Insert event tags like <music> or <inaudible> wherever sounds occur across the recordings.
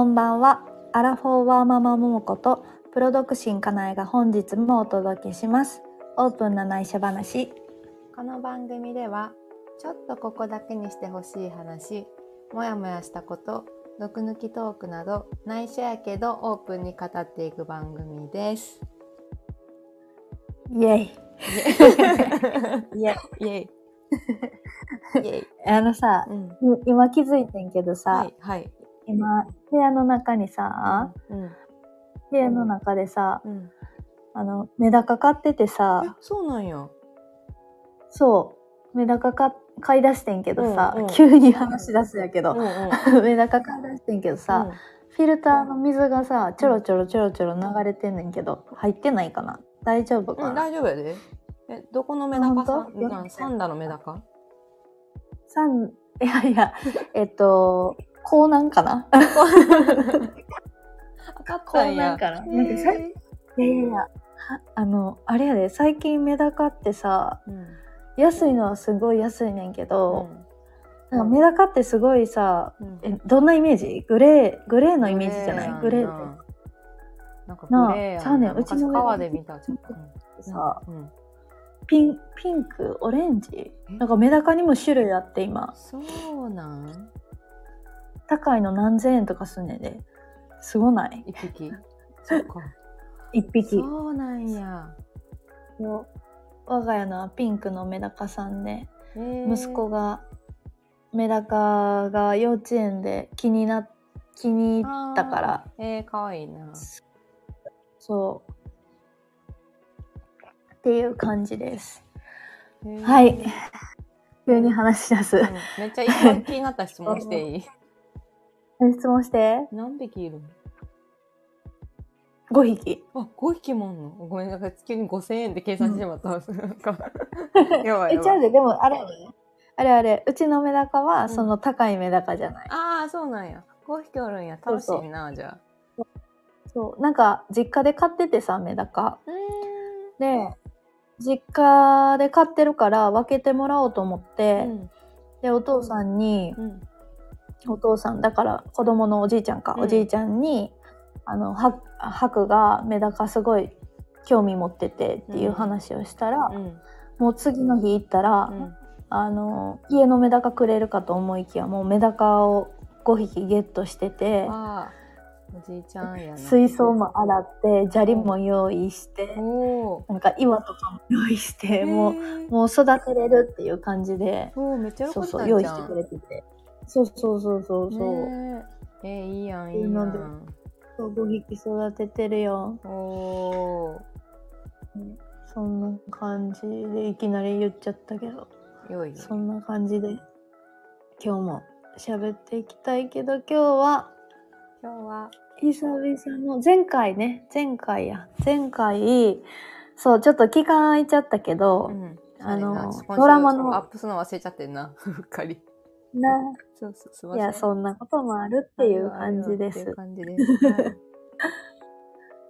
こんばんは。アラフォーワーママももことプロ独身かなえが本日もお届けします。オープンな内緒話。この番組ではちょっとここだけにしてほしい話もやもやしたこと毒抜きトークなど内緒やけどオープンに語っていく番組です。イェイ。イエイ <laughs> イエイイエイ。あのさ、うん。い今気づいてんけどさ、はいはい。今部屋の中にさ、うん部屋の中でさ、うん。あの、メダカ買っててえさ、そうなんや。そう、メダカか買い出してんけどさ、うんうん急に話し出すやけど、うんうん。<laughs> メダカ買い出してんけどさ、フィルターの水がさ、ちょろちょろちょろちょろ流れてんねんけど、入ってないかな？大丈夫うん、うん、かな、大丈夫やで。え、どこのメダカさん？なんサンダのメダカ？さん、いやいや、えっと、江南かな？当たっこうなんかな？なんかさいやいやいや、はあの、あれやで、最近メダカってさ、うん。安いのはすごい安いねんけうど、ん。なんかメダカってすごいさ、うん。え、どんなイメージ？グレー、グレーのイメージじゃない？グレーって。ななんかグレーやちゃうねん。なうちの昔川で見たちょっと。さ、うん。うん。ピン、ピンク、オレンジ？え？なんかメダカにも種類あって今、そうなん？高いの何千円とかすんねんで。すごない？一匹。そっか。<laughs> 一匹。そうなんや。そう。我が家のはピンクのメダカさんで、息子がメダカが幼稚園で気にな気に入ったから。えー、かわいいな。そう。っていう感じです。はい。急に話し出す、うん。めっちゃ一番気になった質問していい？<laughs> 質問して。何匹いるの？5匹。あ5匹もあんの？ごめんなさい。急に5000円で計算してしまった、なん。<laughs> かやばい。<laughs> えちゃうででもあれ。あれあれ。うちのメダカはん。その高いメダカじゃない、ああそうなんや。5匹おるんや。楽しいなじゃあ。そう。なんか実家で飼っててさメダカ。で実家で飼ってるから分けてもらおうと思って、うん。でお父さんに、うんお父さんだから子供のおじいちゃんか、うん。おじいちゃんにあのはハクがメダカすごい興味持っててっていう話をしたら、うん。もう次の日行ったら、うん。あの家のメダカくれるかと思いきやもうメダカを5匹ゲットしてておじいちゃんやな。水槽も洗って砂利も用意して、おなんか岩とかも用意して、もううもう育てれるっていう感じでおめっちゃよそうそう用意してくれててそうそうそうそうそう、ねええーいいやんいいやん。そう5匹育ててるよ。おそんな感じでいきなり言っちゃったけど。ーよいよそんな感じで今日も喋っていきたいけど今日は今日は。久々の前回ね。前回や。前回そうちょっと期間空いちゃったけど、うん。あのドラマのアップするの忘れちゃってんな。<laughs> うっかりなそうそうすいません。いやそんなこともあるっていう感じでっていうす感じです。はい。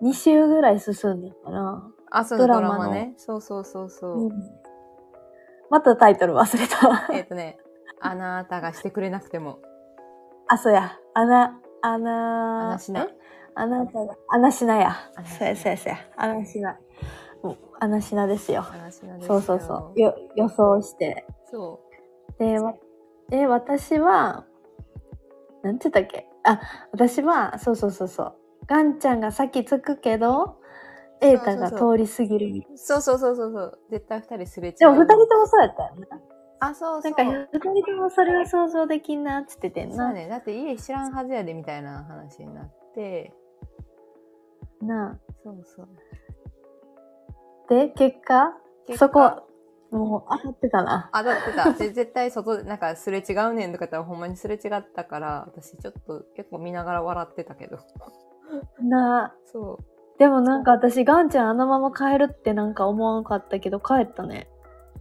2週ぐらい進んでるかな、あそうだドラマのマねそうそうそうそう、うん。またタイトル忘れた。えっ、とねあなたがしてくれなくても。あそうや。あなあなあなしなえ？あなたがあなしなや。あなしなそうやそうやそうや。あなしなあなしなですよ。話なんですよ。そうそうそう。よ予想して。そでわで私はなんて言ったっけ？あ私はそうそうそうそう。ガンちゃんが先着くけど瑛太が通り過ぎる。みたいうそうそうそうそうそう。絶対二人すれ違う。でも二人ともそうやったよな。あそうそう。なんか二人ともそれは想像できんなっつっててんな、そうね。だって家知らんはずやでみたいな話になって。なそうそう。あで結果？そこもう当たってたな。あだってた。で絶対外でなんかすれ違うねんとか言ったらほんまにすれ違ったから私ちょっと結構見ながら笑ってたけど。な。あそう。でもなんか私ガンちゃんあのまま帰るってなんか思わんかったけど帰ったね。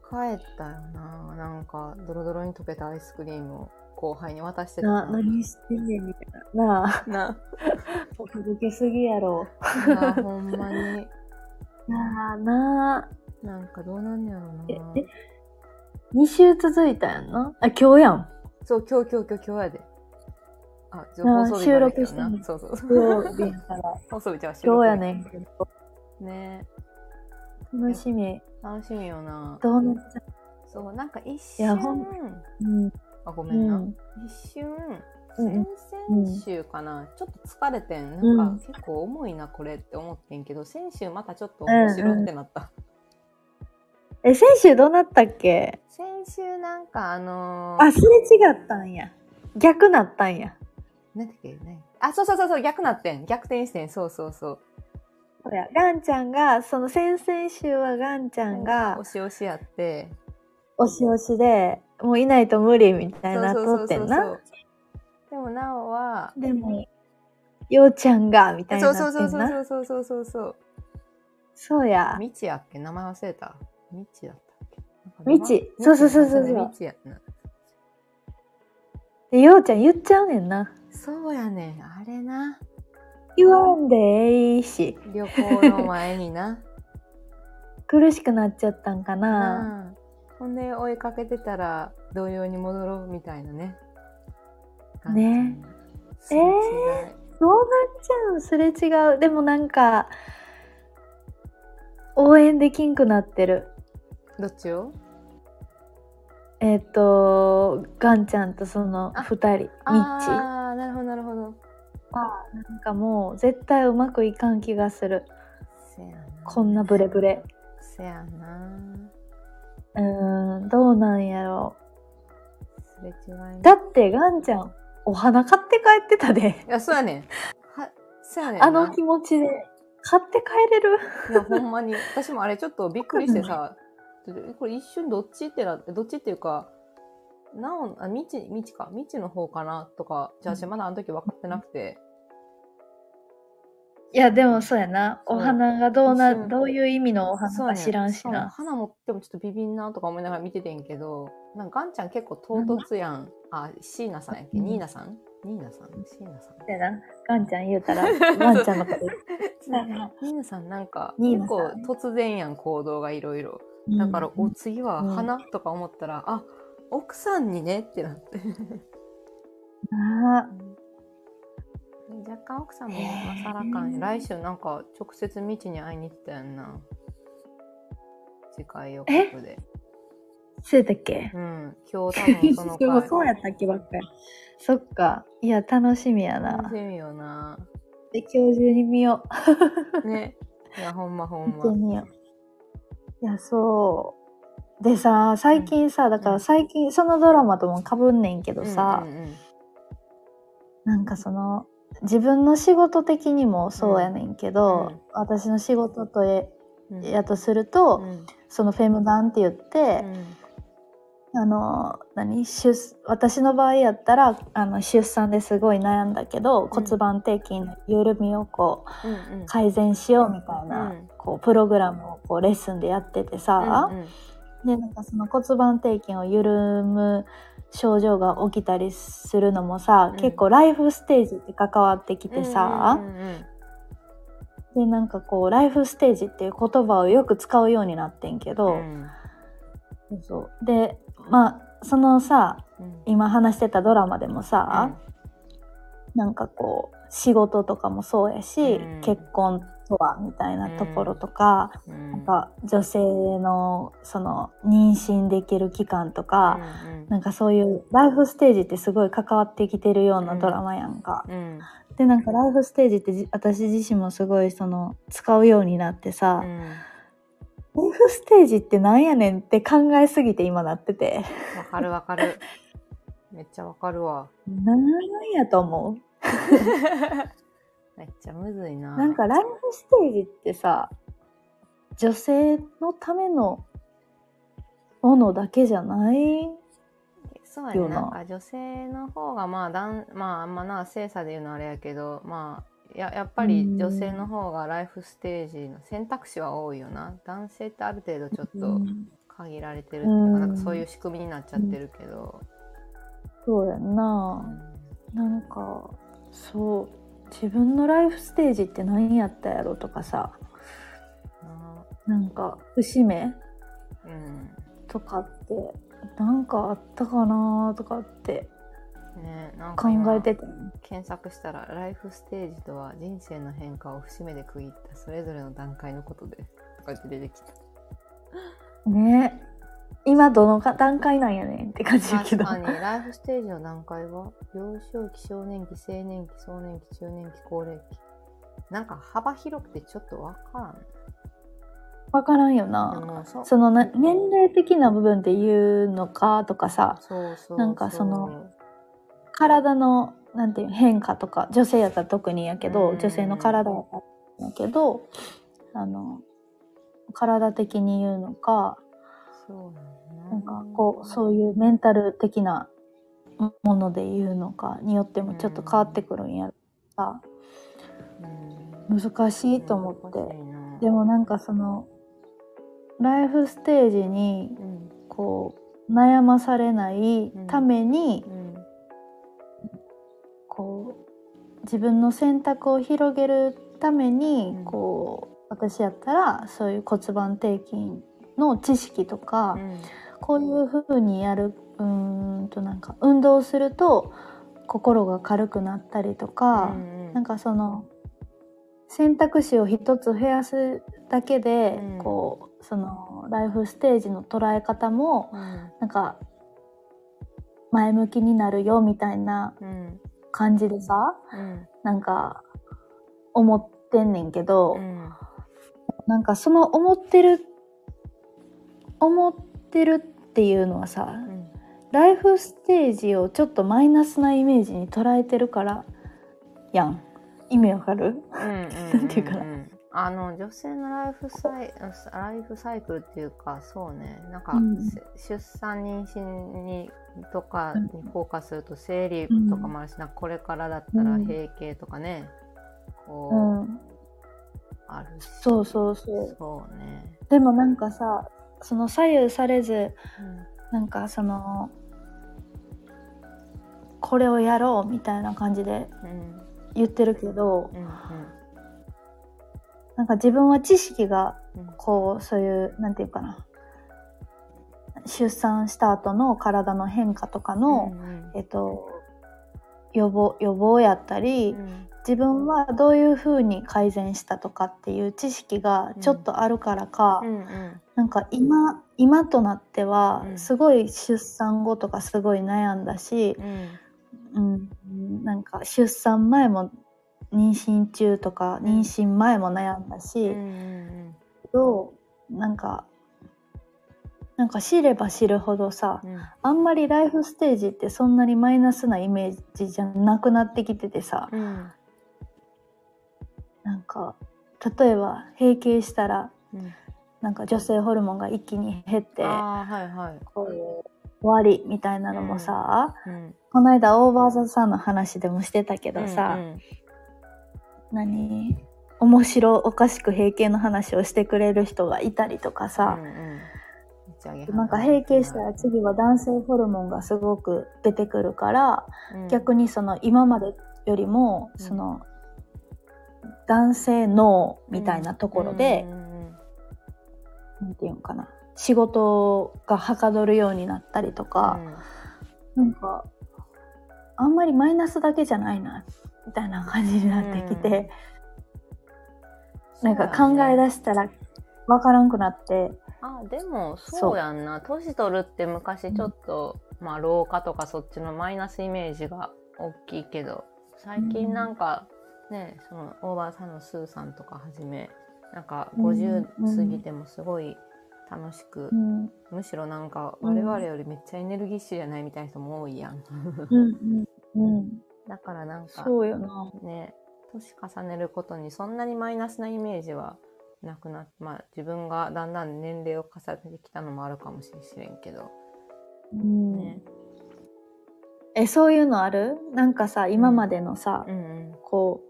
帰ったよな。なんかドロドロに溶けたアイスクリームを後輩に渡してたな。あ何してんねんみたいな。な。あなお届けすぎやろ。なほんまに。な <laughs> あな。あなんかどうなんねやろな。ええ？2週続いたやんな？あ今日やん。そう今日今日今日今日やで。あ、じゃああ放送日からだけど収録してんの。な。そうそう。土曜日やから。<laughs> 放送日じゃあ収録。日今日やねんけど。ね。楽しみ。楽しみよな。どうなっちゃそう、なんか一いや瞬ほん、うん。あ、ごうめんな。ん。一瞬、うん先々週かな、ちょっと疲れてん。なんかうん結構重いな、これって思ってんけど、先週またちょっと面白ってなった。え先週どうなったっけ？先週なんかあのーあすれ違ったんや逆なったんやなんだっけ？ね。あ、そうそうそうそう、逆なってん。逆転してん。そうそうそう。そうやガンちゃんがその先々週はガンちゃんが押し押しやって。押し押しでもういないと無理みたいになっとってんなう。でもなおは、でもようちゃんがみたいなそうそうそうそうそうそう。そうやみちやっけ？名前忘れた。みちだったっけ？みちそうそうそうそうそう。みちやな。でようちゃん言っちゃうねんな。そうやねん。あれな。言わんでえいし。旅行の前にな。<laughs> 苦しくなっちゃったんかな。うん。ほんで追いかけてたら同様に戻ろうみたいなね。ね。すれ違いどうなっちゃうすれ違う。でもなんか応援できんくなってるどっちを？えっ、とガンちゃんとそのあ2人ミッチああ、なるほどなるほど。はなんかもう絶対うまくいかん気がするせやな。こんなブレブレせやな。うーんどうなんやろすれ違いねだってガンちゃんお花買って帰ってたでいや、そうやねん。は、そうやねんな。あの気持ちで買って帰れる？いや、ほんまに。私もあれちょっとびっくりしてさ、これ一瞬どっちってなどっちっていうか、なお、あ、みち、みちか、みちの方かなとか、じゃあ私まだあの時分かってなくて、いやでもそうやな。お花がどうなどういう意味のお花か知らんしな。花持ってもちょっとビビんなとか思いながら見ててんけど、なんかガンちゃん結構唐突やん。あ、椎名さんやっけ、うん。ニーナさん？ニーナさん？椎名さん。そうやな。ガンちゃん言うたら <laughs> ガンちゃんのこと。<laughs> 言ニーナさんなんか結構突然やん行動がいろいろ。うだから、うん。お次は花とか思ったら、あ奥さんにねってなって。あ若干奥さんもへーまさらかんや。来週なんか直接未知に会いに行ったやんな次回予告で。そうやったっけ？うん。今日多分その回。<laughs> そうやったっけばっかり。そっか。いや楽しみやな。楽しみよな。で今日中に見よね。いやほんまほうん見てまみよういやそう。でさ最近さ、だから最近そのドラマともかぶんねんけどさ、うんうんうん。なんかその自分の仕事的にもそうやねんけど、うん。私の仕事とえうん。やとすると、うん。そのフェムダンって言って、あの何？出私の場合やったらあの出産ですごい悩んだけど、骨盤底筋の緩みをこううんうん。改善しようみたいな、うん。こうプログラムをこうレッスンでやっててさ、うんうん。でなんかその骨盤底筋を緩む症状が起きたりするのもさ、うん。結構ライフステージって関わってきてさ、うんうんうんでなんかこうライフステージっていう言葉をよく使うようになってんけど、うん。そうでまあそのさうん。今話してたドラマでもさ、なんかこう仕事とかもそうやし、うん。結婚とはみたいなところとか、うん。なんか女性のその妊娠できる期間とか、うんなんかそういうライフステージってすごい関わってきてるようなドラマやんか。うん。でなんかライフステージってじ私自身もすごいその使うようになってさ、うん。ライフステージってなんやねんって考えすぎて今なってて。わかるわかる。めっちゃわかるわ。<laughs> なんやと思う <laughs> めっちゃむずいな。なんかライフステージってさ女性のためのものだけじゃないそうやね。な。んか女性の方がまあだんまああんまな性差で言うのはあれやけどまあややっぱり女性の方がライフステージの選択肢は多いよな。男性ってある程度ちょっとうん。限られてるっていうか、うん。なんかそういう仕組みになっちゃってるけど、そうやんうな、なんかそう。自分のライフステージって何やったやろとかさ。ななんか節目うん。とかってなんかあったかなとかってねなん考か今えてて。検索したらライフステージとは人生の変化を節目で区切ったそれぞれの段階のことでとかって出てきた。ね今どのか段階なんやねんって感じやけど。確かに。ライフステージの段階は幼少期少年期青年期壮年期中年期高齢期。なんか幅広くてちょっとわからん。わからんよでな。もそそのな年齢的な部分で言うのかとかさ、そうそうなんかその体のなんていう変化とか女性やったら特にやけど、うん。女性の体やったらやけどあの体的に言うのかそうなんだなんかこうそういうメンタル的なもので言うのかによってもちょっと変わってくるんやろさうん難しいと思って。でもなんかそのライフステージにうん。こう悩まされないために、うん。こう自分の選択を広げるために、うん。こう私やったらそういう骨盤底筋の知識とか、うんこういう風にやるうーんとなんか運動すると心が軽くなったりとか、うんなんかその選択肢を一つ増やすだけで、うん。こうそのライフステージの捉え方もうん。なんか前向きになるよみたいなうん。感じでさうん。なんか思ってんねんけど、うん。なんかその思ってる思ってるっていうのはさうん。ライフステージをちょっとマイナスなイメージに捉えてるからやん。意味わかる？なんていうかな。あの女性のライフサイライフサイクルっていうかそうね。なんか、うん。せ出産妊娠にとかうんにフォーカスすると生理とかもあるし、なんかこれからだったらうん。閉経とかね、こうう、ん。あるし。そうそうそう。そうね、でもなんかさその左右されずうん。なんかそのこれをやろうみたいな感じでうん言ってるけどうんなんか自分は知識がうんこうそういうなんていうかな出産した後の体の変化とかの、うん。えっと予防予防やったり、うん自分はどういうふうに改善したとかっていう知識がちょっとあるからか、うんうん。なんか今今となってはうんすごい出産後とかすごい悩んだし、うん。うん、なんか出産前も妊娠中とか妊娠前も悩んだし、うんどなんかなんか知れば知るほどさうん。あんまりライフステージってそんなにマイナスなイメージじゃなくなってきててさうんなんか例えば閉経したらうん。なんか女性ホルモンが一気に減ってはいはい。こう終わりみたいなのもさ、うん。この間オーバーザさんの話でもしてたけどさ、うん何？面白おかしく閉経の話をしてくれる人がいたりとかさう、んうん。なんか閉経したら次は男性ホルモンがすごく出てくるから、逆にその今までよりもうん。その男性脳みたいなところで、うんうんなんていうのかな。仕事がはかどるようになったりとか、なんかあんまりマイナスだけじゃないなみたいな感じになってきて、なんか考え出したらわからんくなって、あでもそうやんな。年取るって昔ちょっと、まあ老化とかそっちのマイナスイメージが大きいけど最近なんかねそのオーバーさんのスーさんとかはじめなんか50うん。過ぎてもすごい楽しく、うん。むしろなんかうん。我々よりめっちゃエネルギッシュじゃないみたいな人も多いやん。うんうんうん、だからなんかそうよな。ね年重ねることにそんなにマイナスなイメージはなくなってまあ自分がだんだん年齢を重ねてきたのもあるかもしれんけど。うん。ねえそういうのある？なんかさ今までのさ、うんうん。こ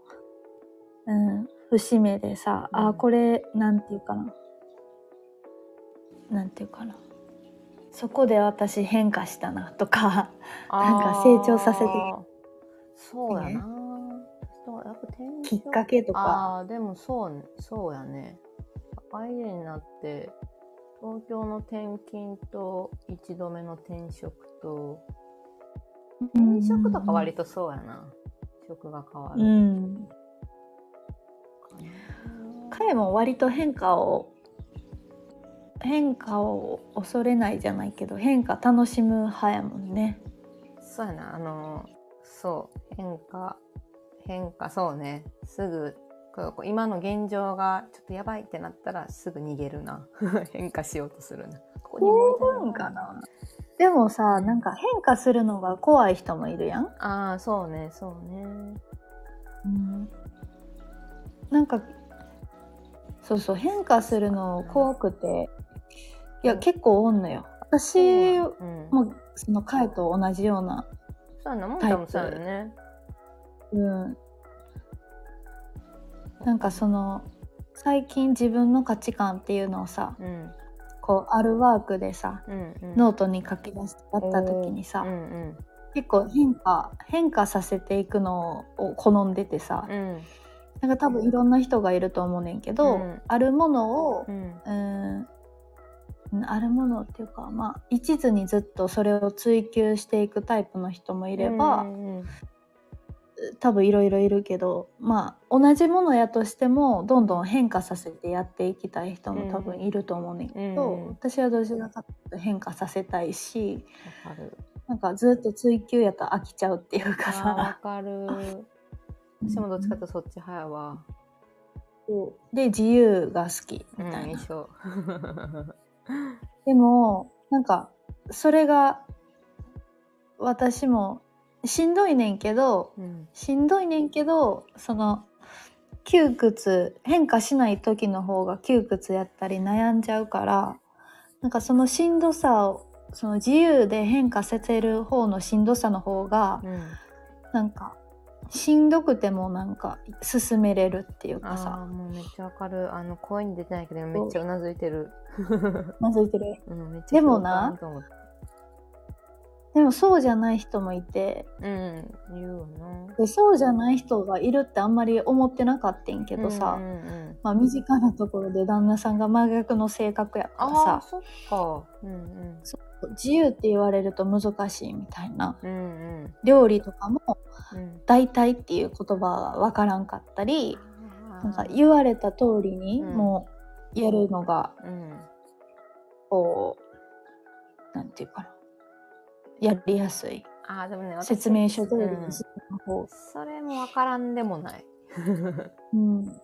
う、うん、節目でさ、うん。あこれなんていうかな。なんていうかな。そこで私変化したなとかなんか成長させて。そうやな、そうやっぱ転きっかけとか。あーでもそうそうやね。社会人になって東京の転勤と1度目の転職と転職とか割とそうやな。職が変わる。うん。彼も割と変化を変化を恐れないじゃないけど変化楽しむ派やもんね。そうやな、あの、そう、変化、変化、そうね、すぐ、今の現状がちょっとやばいってなったらすぐ逃げるな。<laughs> 変化しようとするな。ここにいそうかな。でもさなんか変化するのが怖い人もいるやん。ああ、そうね、そうね。うん、なんかそうそう変化するの怖くていや結構おんのよ。私うん。もその彼と同じようなそうやな、もんタイプたもそうやね。うん、なんかその最近自分の価値観っていうのをさうん。こうあるワークでさうん、うん。ノートに書き出してやった時にさ、うんうん。結構変化変化させていくのを好んでてさ、うん。なんか多分いろんな人がいると思うねんけど、うんあるものをう、ん。うーんあるものっていうかまあ一途にずっとそれを追求していくタイプの人もいれば、うんうん多分いろいろいるけどまあ同じものやとしてもどんどん変化させてやっていきたい人も多分いると思うねんけど、うん私はどちらかと変化させたいし。なんかずっと追求やったら飽きちゃうっていうかあーわさかる。<laughs> 私もどっちかとそっち派やわ。で自由が好きみたいな、うん。でもなんかそれが私もしんどいねんけどうん。しんどいねんけどその窮屈変化しない時の方が窮屈やったり悩んじゃうからなんかそのしんどさをその自由で変化させる方のしんどさの方がうん。なんかしんどくてもなんか進めれるっていうかああさもうめっちゃわかる。あの声に出てないけどめっちゃうなずいてる。まずいてる <laughs> うん、めっちゃでもなでもそうじゃない人もいてうん、言うよな。でそうじゃない人がいるってあんまり思ってなかったんけどさ、うんうんうんまあ、身近なところで旦那さんが真逆の性格やからさそっか。うんうん。自由って言われると難しいみたいなうんうん。料理とかもうん。大体っていう言葉は分からんかったりなんかう言われた通りにうんもうやるのがん。こうなんていうかなやりやすいああ、でもね、私説明書通りうんにする方それもわからんでもない。<laughs> うん、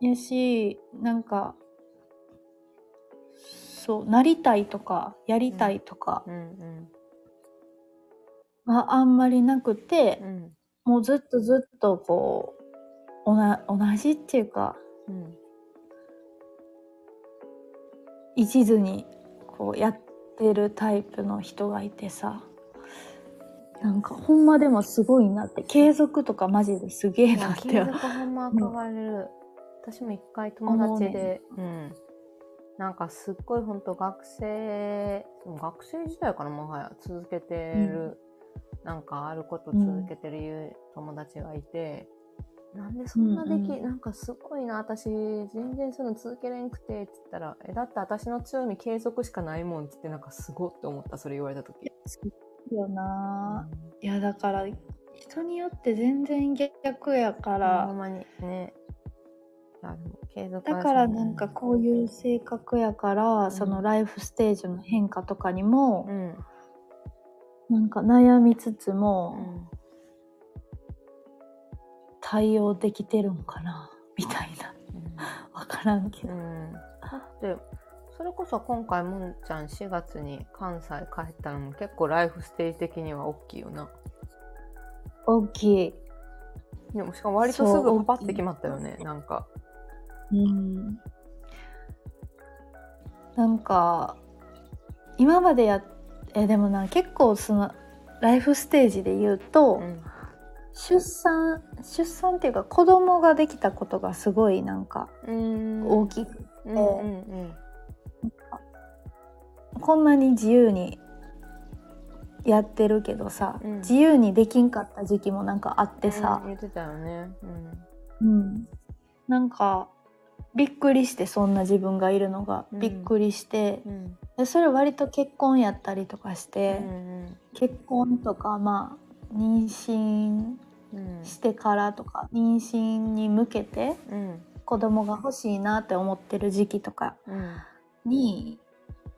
やしなんかそうなりたいとかやりたいとかうんうん。はあんまりなくてう、ん。もうずっとずっとこうおな同じっていうかうん。一途にこうやってるタイプの人がいてさなんかほんまでもすごいなって継続とかマジですげえなって継続ほんま憧れる。私も一回友達で、うん。なんかすっごい本当学生、学生時代からもはや続けてる、なんかあること続けてる友達がいて、なんでそんなでき、うんうんなんかすごいな、私全然そういうの続けれんくて、って言ったら、え、だって私の強み継続しかないもんって言ってなんかすごって思った、それ言われた時。よな、いやだから人によって全然逆やかほらんまにね。だからなんかこういう性格やから、ん。そのライフステージの変化とかにもう、ん。なんか悩みつつうもん。対応できてるんかなみたいな。<laughs> 分からんけど、うん、だってそれこそ今回もんちゃん4月に関西帰ったのも結構ライフステージ的には大きいよな。大きい、でもしかも割とすぐパパって決まったよねなんか。うん、なんか今までやえでもな結構そのライフステージで言うと、うん。出産出産っていうか子供ができたことがすごいなんかうん。大きく、うんうんうんこんなに自由にやってるけどさ、うん。自由にできんかった時期もなんかあってさ。うん、言ってたよね。うん。なんかびっくりしてそんな自分がいるのがうん。びっくりして、うん。でそれ割と結婚やったりとかしうて、ん結婚とかまあ妊娠うんしてからとか妊娠に向けてうん。子供が欲しいなって思ってる時期とかうん。に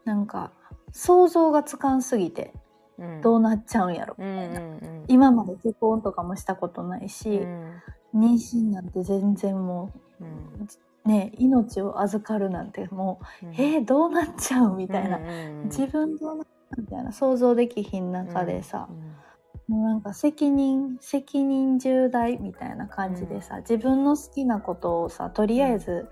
なんか想像がつかんすぎてうん。どうなっちゃうんやろ、うんうん今まで結婚とかもしたことないうんし、うん。妊娠なんて全然もうん。うね命を預かるなんてもう、うん。えー、どうなっちゃうみたいな、うんうんうん自分どうなっちゃうみたいな想像できひん中でさ、もうなんか責任責任重大みたいな感じでさ、自分の好きなことをさとりあえず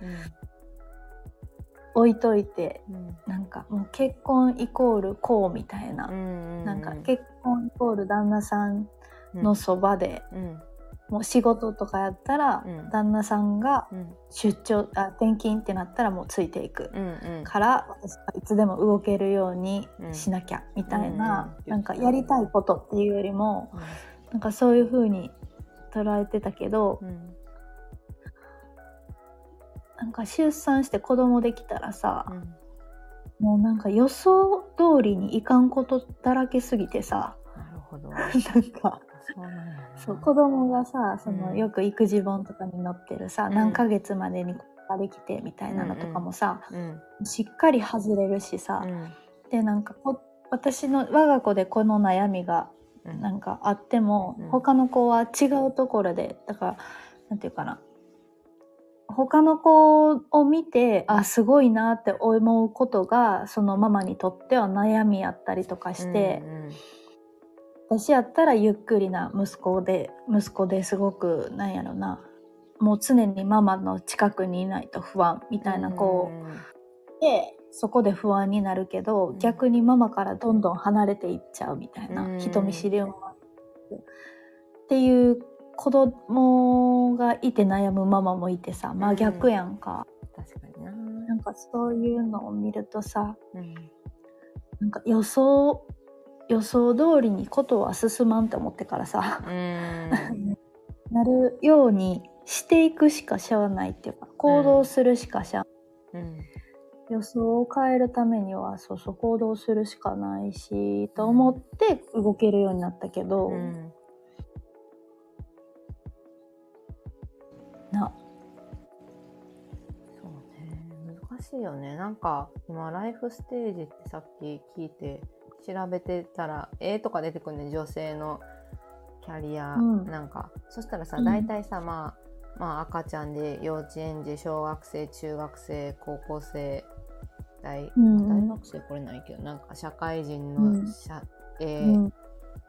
置いといて、うん。うんなんかもう結婚イコールこうみたいな、うんなんか結婚イコール旦那さんのそばで、うん。もう仕事とかやったら、うん。旦那さんがうん。出張あ転勤ってなったらもうついていく。うんうん。から私はいつでも動けるようにうん。しなきゃみたいな、うんなんかやりたいことっていうよりもなんかそういう風に捉えてたけど、うんなんか出産して子供できたらさう、ん。もうなんか予想通りにいかんことだらけすぎてさなるほど。<laughs> なんかそうなんそう子供がさその、うん。よく育児本とかに載ってるさ、うん。何ヶ月までに子ができてみたいなのとかもさ、うん。しっかり外れるしさ、うん。でなんかこ私の我が子でこの悩みがうん。なんかあっても、うん。他の子は違うところでだからなんていうかな他の子を見てあすごいなって思うことがそのママにとっては悩みやったりとかして、うん私やったらゆっくりな息子で息子ですごくなんやろなもう常にママの近くにいないと不安みたいな子。で、そこで不安になるけど、うん。逆にママからどんどん離れていっちゃうみたいな、うん。人見知りをっていう子供がいて悩むママもいてさ真逆やんか、確かにな。なんかそういうのを見るとさうん。なんか予想予想通りにことは進まんって思ってからさ、うん。<laughs> なるようにしていくしかしゃあないっていうか行動するしかしゃあうん。予想を変えるためにはそうそう行動するしかないしと思って動けるようになったけど、うんしいよね。なんか今ライフステージってさっき聞いて調べてたら絵とか出てくるね女性のキャリア。うん。なんか、そしたらさうん。大体さ、まあまあ赤ちゃんで幼稚園児小学生中学生高校生大うん。大学生これないけどなんか社会人うん。の社、えーうん。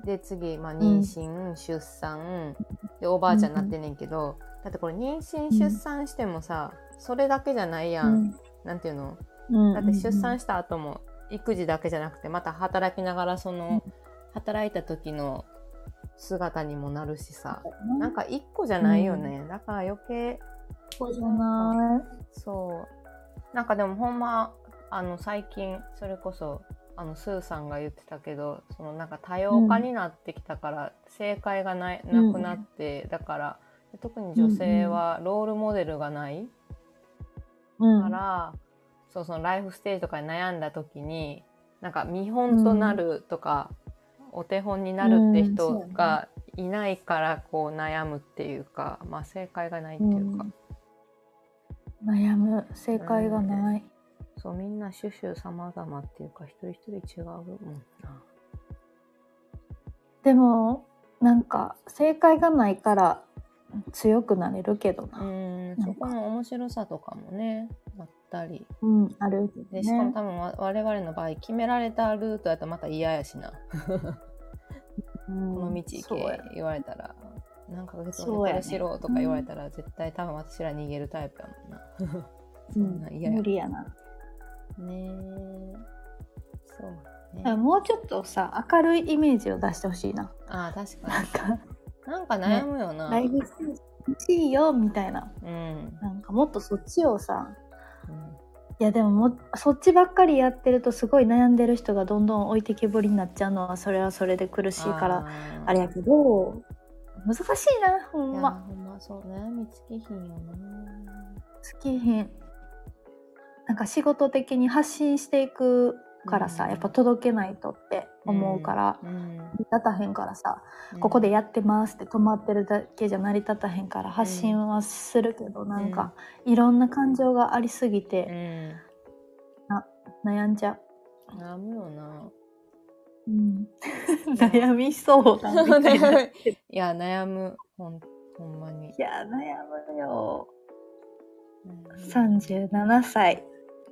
で次、まあ、妊娠、出産でおばあちゃんになってんねんけど、だってこれ妊娠うん出産してもさ、それだけじゃないやん、うんなんていうの？うん。だって出産した後も育児だけじゃなくてまた働きながらその、働いた時の姿にもなるしさ。なんか一個じゃないよね、だから余計そうじゃなそう。なんかでもほんまあの最近それこそあのスーさんが言ってたけどそのなんか多様化になってきたから、正解がないなくなって、だから特に女性はロールモデルがないい、うん。から、そうそのライフステージとかに悩んだ時になんか見本となるとか、お手本になるって人がいないからこう悩むっていうか、まあ正解がないっていうか、悩む正解がない、そうみんな種々様々っていうか一人一人違うもんな。でもなんか正解がないから強くなれるけどな、うん。そこの面白さとかもねあったり。うん、あるけどでしかもね多分わ我々の場合決められたルートやとまた嫌やしな、ここの道行け言われたら。何ヶ月後にこれしろとか言われたら、絶対多分私ら逃げるタイプやもんな。そんなん嫌や。無理やな、ねえ。そうね。もうちょっとさ明るいイメージを出してほしいな。ああ確かなんか。になんか悩むよな、ライフステージ欲しいよみたいな。うん、なんかもっとそっちをさうん。いやでももそっちばっかりやってるとすごい悩んでる人がどんどん置いてきぼりになっちゃうのはそれはそれで苦しいからー。あれやけど難しいなほんま。ほんまそう悩みつきひんよな。好きへん。なんか仕事的に発信していくからさ、うんやっぱ届けないとって思うから、うん。成り立たへんからさ、うん。ここでやってますって止まってるだけじゃ成り立たへんから発信はするけど、なんかいろんな感情がありすぎうてん悩んじゃ悩むよな。う。うん、悩みそうだいや悩む。ほんほんまに、や、悩むよ。うん。37歳。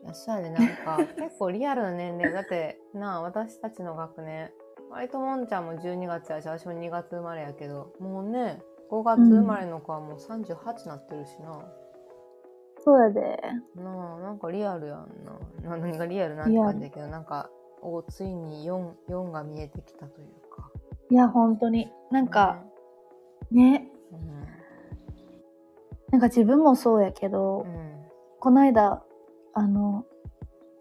いやそうやでなんか結構リアルな年齢。だってなあ私たちの学年。割ともんちゃんも12月やし私も2月生まれやけど。もうね5月生まれの子はもう38なってるしな、そうやで。なあなんかリアルやんな。な何がリアルなんて感じだけどなんかおついに 4, 4が見えてきたというか。いや、本当に。なんか、ね。うん。なんか自分もそうやけど、うん。この間、あの、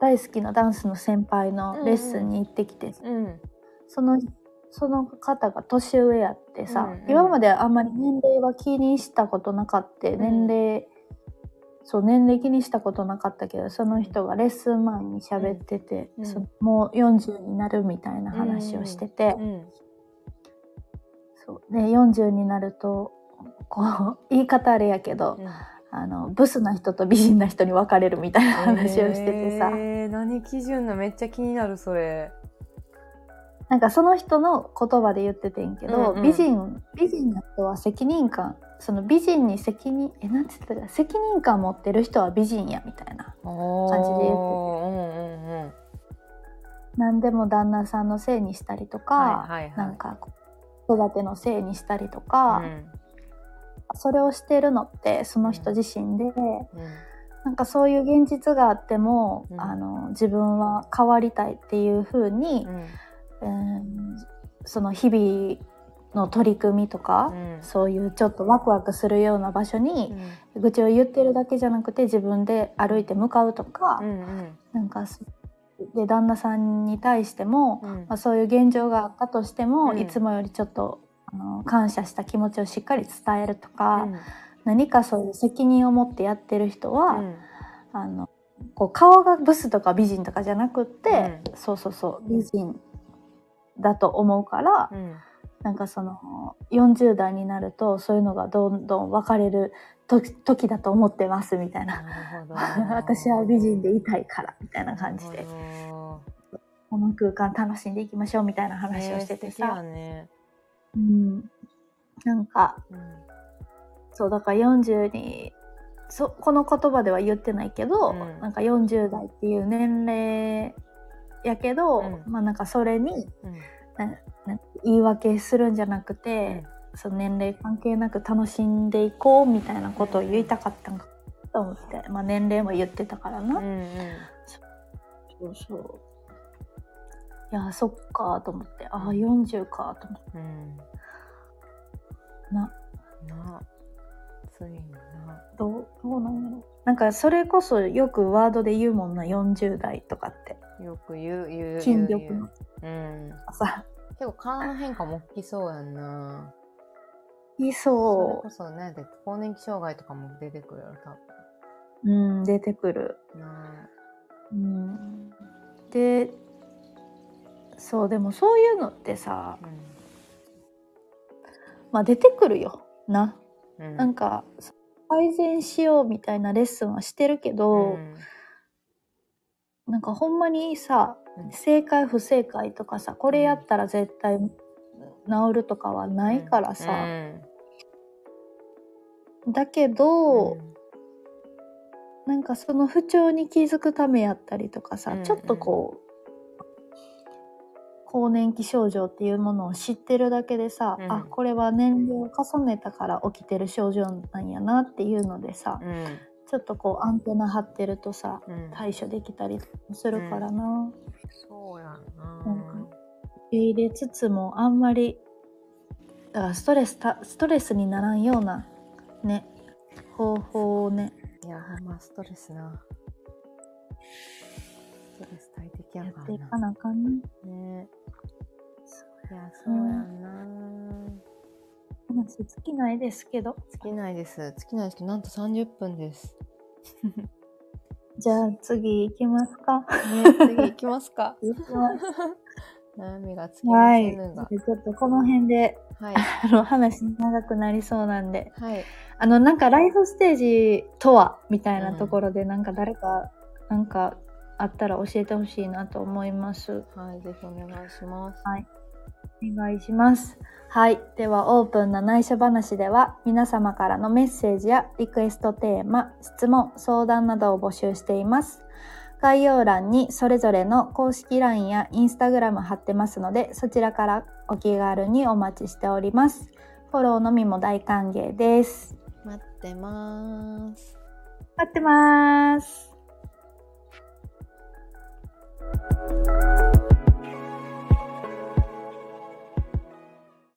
大好きなダンスの先輩のレッスンに行ってきて、うん。その、その方が年上やってさ、うんうん。今まであんまり年齢は気にしたことなかった、年齢、そう、年齢気にしたことなかったけど、その人がレッスン前に喋ってて、うん。そもう40になるみたいな話をしてて、うん。そうで40になるとこう言い方あれやけど、うんあのブスな人と美人な人に分かれるみたいな話をしててさ、えー、何基準のめっちゃ気になるそれ。なんかその人の言葉で言っててんけど、うんうん。美人美人な人は責任感その美人に責任えなんつってたかな責任感持ってる人は美人やみたいな感じで言ってて。うんうんうん何でも旦那さんのせいにしたりとか、はいはいはい。なんか子育てのせいにしたりとか、うんそれをしてるのってその人自身で、うん。なんかそういう現実があっても、うん。あの自分は変わりたいっていう風に、うん。その日々の取り組みとか、うん。そういうちょっとワクワクするような場所うにん。愚痴を言ってるだけじゃなくて自分で歩いて向かうとか、うんうん。なんかそで旦那さんに対しても、うん。まあ、そういう現状があったとしても、うん。いつもよりちょっとあの感謝した気持ちをしっかり伝えるとか、うん。何かそういう責任を持ってやってる人は、うん。あのこう顔がブスとか美人とかじゃなくって、そうそうそう美人だと思うから、うん。なんかその40代になるとそういうのがどんどん分かれる時時だと思ってますみたいな。<laughs> 私は美人でいたいからみたいな感じで。この空間楽しんでいきましょうみたいなど話をしててさ、ねうん、なんかうんそうだから40にそこの言葉では言ってないけど、うん。なんか40代っていう年齢やけど、うん。まあなんかそれにうん。なな言い訳するんじゃなくて、その年齢関係なく楽しんでいこうみたいなことを言いたかったんかと思って、まあ、年齢も言ってたからな、うんうん。そうそういやそっかと思って。ああ40かと思って。うん。な。な。ついにな。どうどうなんやろ。なんかそれこそよくワードで言うもんな40代とかって。よく言う言う筋力の。うん。さ結構体の変化も大きそうやんな。いそれそこそね、で更年期障害とかも出てくるやろ、多ううん出てくる。分。な。うん。でそうでもそういうのってさあまあ出てくるよ。な。うん。うんなんか改善しようみたいなレッスンはしてるけど、うん。なんかほんまにさうん。正解不正解とかさこれやったら絶対治るとかはないからさ、うん。だけど、うん。なんかその不調に気づくためやったりとかさ、うんうん。ちょっとこう更年期症状っていうものを知ってるだけでさ、うん。あこれは年齢を重ねたから起きてる症状なんやなっていうのでさ、うん。ちょっとこうアンテナ張ってるとさうん。対処できたりするからな、そうやんな。なんか受け入れつつもあんまりだからストレスたストレスにならんようなね方法をね。いや、まストレスな。ストレス大敵やかやっていからな。なあかんね。ねいや、そうやんな。話尽きないですけど尽きないです。尽きないですけど、なんと30分です。<laughs> じゃあ次行きますか。ね、次行きますか。<laughs> 行きます悩みがつきまはい。せぬが。ちょっとこの辺で、はい。<laughs> あの、話長くなりそうなんで。はい。あの、なんかライフステージとはみたいなところで、なんか誰か、なんかあったら教えてほしいなと思います。はい。ぜひお願いします。お願いします。はい。では、オープンな内緒話では、皆様からのメッセージやリクエストテーマ、質問、相談などを募集しています。概要欄にそれぞれの公式 LINE や Instagram 貼ってますので、そちらからお気軽にお待ちしております。フォローのみも大歓迎です。待ってます。待ってます。